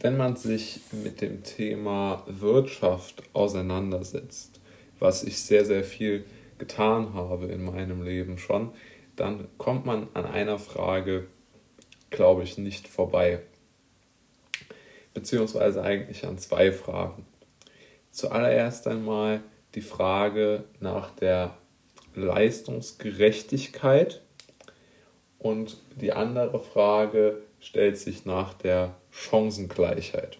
wenn man sich mit dem Thema Wirtschaft auseinandersetzt, was ich sehr, sehr viel getan habe in meinem Leben schon, dann kommt man an einer Frage, glaube ich, nicht vorbei. Beziehungsweise eigentlich an zwei Fragen. Zuallererst einmal die Frage nach der Leistungsgerechtigkeit und die andere Frage stellt sich nach der Chancengleichheit.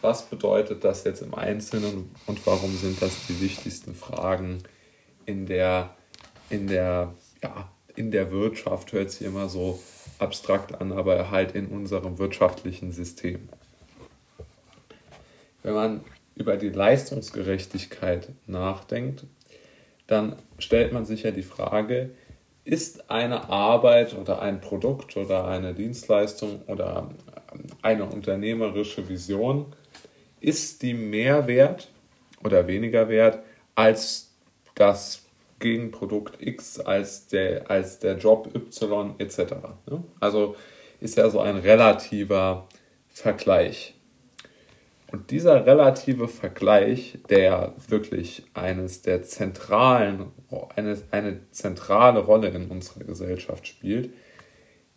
Was bedeutet das jetzt im Einzelnen und warum sind das die wichtigsten Fragen in der, in der, ja, in der Wirtschaft? Hört sich immer so abstrakt an, aber halt in unserem wirtschaftlichen System. Wenn man über die Leistungsgerechtigkeit nachdenkt, dann stellt man sich ja die Frage, ist eine Arbeit oder ein Produkt oder eine Dienstleistung oder eine unternehmerische Vision, ist die mehr wert oder weniger wert als das Gegenprodukt X, als der, als der Job Y etc. Also ist ja so ein relativer Vergleich. Und dieser relative Vergleich, der wirklich eines der zentralen, eine, eine zentrale Rolle in unserer Gesellschaft spielt,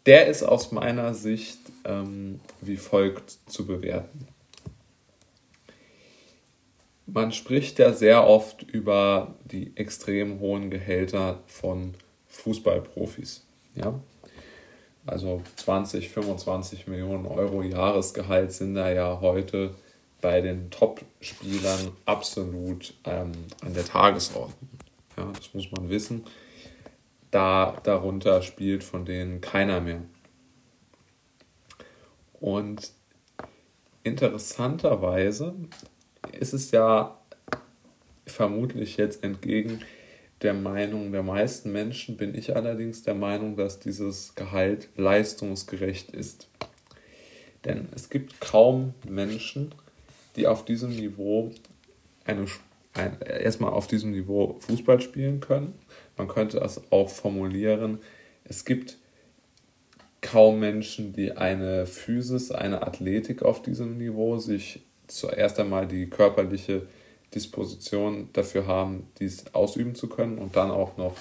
der ist aus meiner Sicht ähm, wie folgt zu bewerten. Man spricht ja sehr oft über die extrem hohen Gehälter von Fußballprofis. Ja? Also 20, 25 Millionen Euro Jahresgehalt sind da ja heute bei den Top-Spielern absolut ähm, an der Tagesordnung. Ja, das muss man wissen. Da darunter spielt von denen keiner mehr. Und interessanterweise ist es ja vermutlich jetzt entgegen der Meinung der meisten Menschen, bin ich allerdings der Meinung, dass dieses Gehalt leistungsgerecht ist. Denn es gibt kaum Menschen, die auf diesem Niveau eine, ein, erstmal auf diesem Niveau Fußball spielen können. Man könnte das auch formulieren. Es gibt kaum Menschen, die eine Physis, eine Athletik auf diesem Niveau sich zuerst einmal die körperliche Disposition dafür haben, dies ausüben zu können und dann auch noch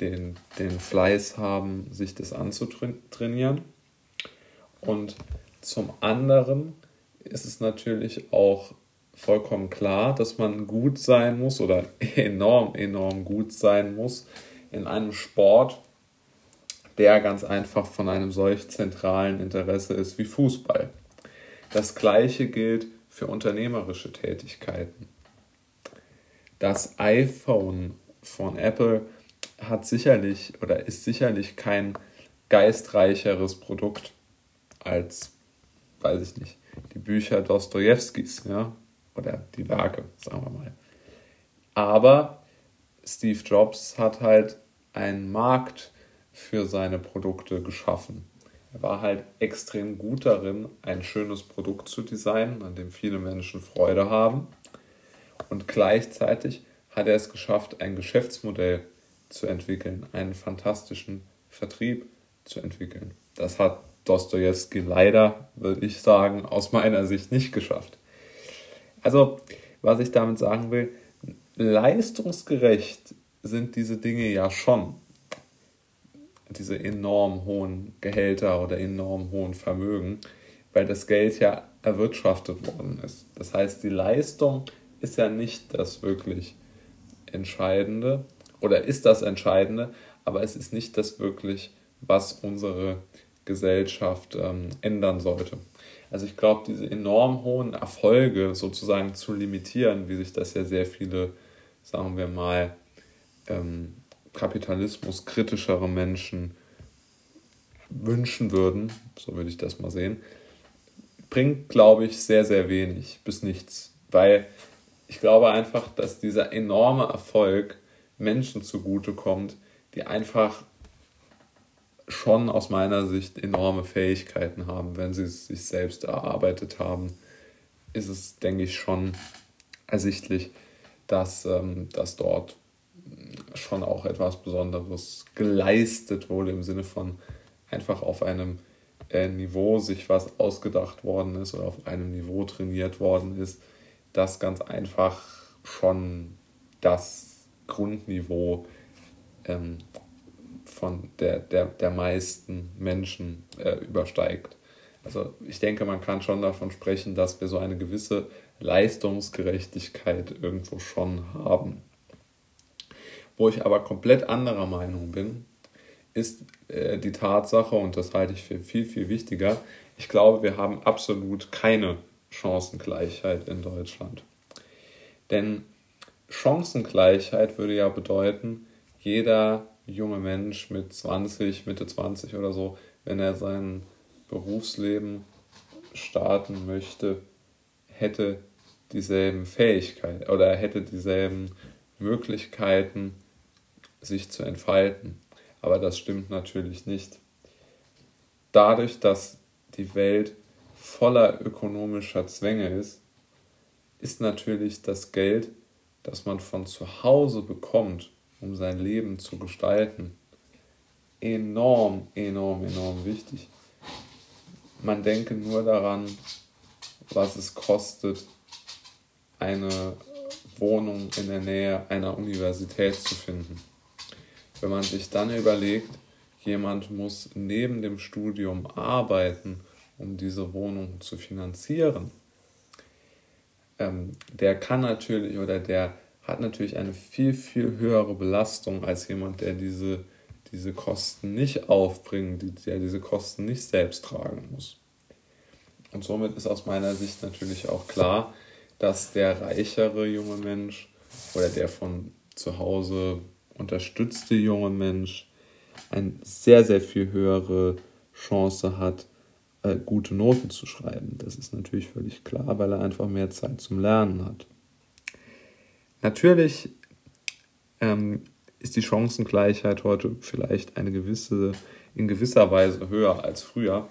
den, den Fleiß haben, sich das anzutrainieren. Und zum anderen ist es natürlich auch vollkommen klar, dass man gut sein muss oder enorm, enorm gut sein muss in einem Sport, der ganz einfach von einem solch zentralen Interesse ist wie Fußball. Das gleiche gilt für unternehmerische Tätigkeiten. Das iPhone von Apple hat sicherlich oder ist sicherlich kein geistreicheres Produkt als, weiß ich nicht, die Bücher Dostojewskis, ja, oder die Werke, sagen wir mal. Aber Steve Jobs hat halt einen Markt für seine Produkte geschaffen. Er war halt extrem gut darin, ein schönes Produkt zu designen, an dem viele Menschen Freude haben. Und gleichzeitig hat er es geschafft, ein Geschäftsmodell zu entwickeln, einen fantastischen Vertrieb zu entwickeln. Das hat Dostoevsky leider, würde ich sagen, aus meiner Sicht nicht geschafft. Also, was ich damit sagen will, leistungsgerecht sind diese Dinge ja schon. Diese enorm hohen Gehälter oder enorm hohen Vermögen, weil das Geld ja erwirtschaftet worden ist. Das heißt, die Leistung ist ja nicht das wirklich Entscheidende oder ist das Entscheidende, aber es ist nicht das wirklich, was unsere Gesellschaft ähm, ändern sollte. Also ich glaube, diese enorm hohen Erfolge sozusagen zu limitieren, wie sich das ja sehr viele, sagen wir mal, ähm, kapitalismuskritischere Menschen wünschen würden, so würde ich das mal sehen, bringt, glaube ich, sehr, sehr wenig bis nichts. Weil ich glaube einfach, dass dieser enorme Erfolg Menschen zugutekommt, die einfach schon aus meiner Sicht enorme Fähigkeiten haben. Wenn sie es sich selbst erarbeitet haben, ist es, denke ich, schon ersichtlich, dass, ähm, dass dort schon auch etwas Besonderes geleistet wurde im Sinne von einfach auf einem äh, Niveau sich was ausgedacht worden ist oder auf einem Niveau trainiert worden ist, das ganz einfach schon das Grundniveau ähm, von der, der, der meisten Menschen äh, übersteigt. Also ich denke, man kann schon davon sprechen, dass wir so eine gewisse Leistungsgerechtigkeit irgendwo schon haben. Wo ich aber komplett anderer Meinung bin, ist äh, die Tatsache, und das halte ich für viel, viel wichtiger, ich glaube, wir haben absolut keine Chancengleichheit in Deutschland. Denn Chancengleichheit würde ja bedeuten, jeder junge Mensch mit 20, Mitte 20 oder so, wenn er sein Berufsleben starten möchte, hätte dieselben Fähigkeiten oder hätte dieselben Möglichkeiten, sich zu entfalten. Aber das stimmt natürlich nicht. Dadurch, dass die Welt voller ökonomischer Zwänge ist, ist natürlich das Geld, das man von zu Hause bekommt, um sein Leben zu gestalten, enorm, enorm, enorm wichtig. Man denke nur daran, was es kostet, eine Wohnung in der Nähe einer Universität zu finden. Wenn man sich dann überlegt, jemand muss neben dem Studium arbeiten, um diese Wohnung zu finanzieren, ähm, der kann natürlich oder der hat natürlich eine viel, viel höhere Belastung als jemand, der diese, diese Kosten nicht aufbringt, der diese Kosten nicht selbst tragen muss. Und somit ist aus meiner Sicht natürlich auch klar, dass der reichere junge Mensch oder der von zu Hause unterstützte junge Mensch eine sehr, sehr viel höhere Chance hat, äh, gute Noten zu schreiben. Das ist natürlich völlig klar, weil er einfach mehr Zeit zum Lernen hat. Natürlich ähm, ist die Chancengleichheit heute vielleicht eine gewisse, in gewisser Weise höher als früher,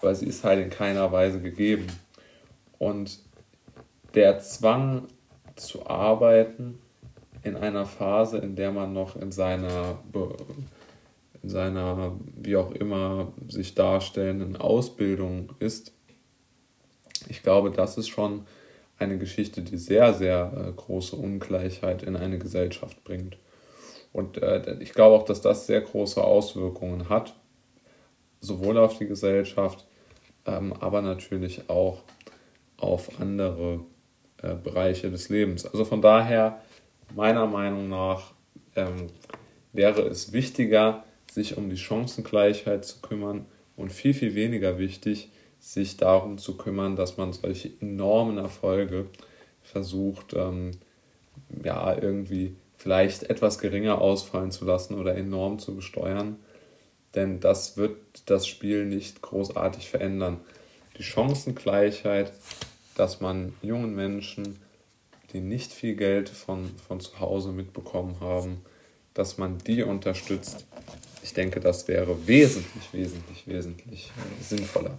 aber sie ist halt in keiner Weise gegeben. Und der Zwang zu arbeiten in einer Phase, in der man noch in seiner, in seiner wie auch immer sich darstellenden Ausbildung ist, ich glaube, das ist schon eine Geschichte, die sehr, sehr äh, große Ungleichheit in eine Gesellschaft bringt. Und äh, ich glaube auch, dass das sehr große Auswirkungen hat, sowohl auf die Gesellschaft, ähm, aber natürlich auch auf andere äh, Bereiche des Lebens. Also von daher, meiner Meinung nach, ähm, wäre es wichtiger, sich um die Chancengleichheit zu kümmern und viel, viel weniger wichtig, sich darum zu kümmern, dass man solche enormen Erfolge versucht, ähm, ja, irgendwie vielleicht etwas geringer ausfallen zu lassen oder enorm zu besteuern. Denn das wird das Spiel nicht großartig verändern. Die Chancengleichheit, dass man jungen Menschen, die nicht viel Geld von, von zu Hause mitbekommen haben, dass man die unterstützt. Ich denke, das wäre wesentlich, wesentlich, wesentlich sinnvoller.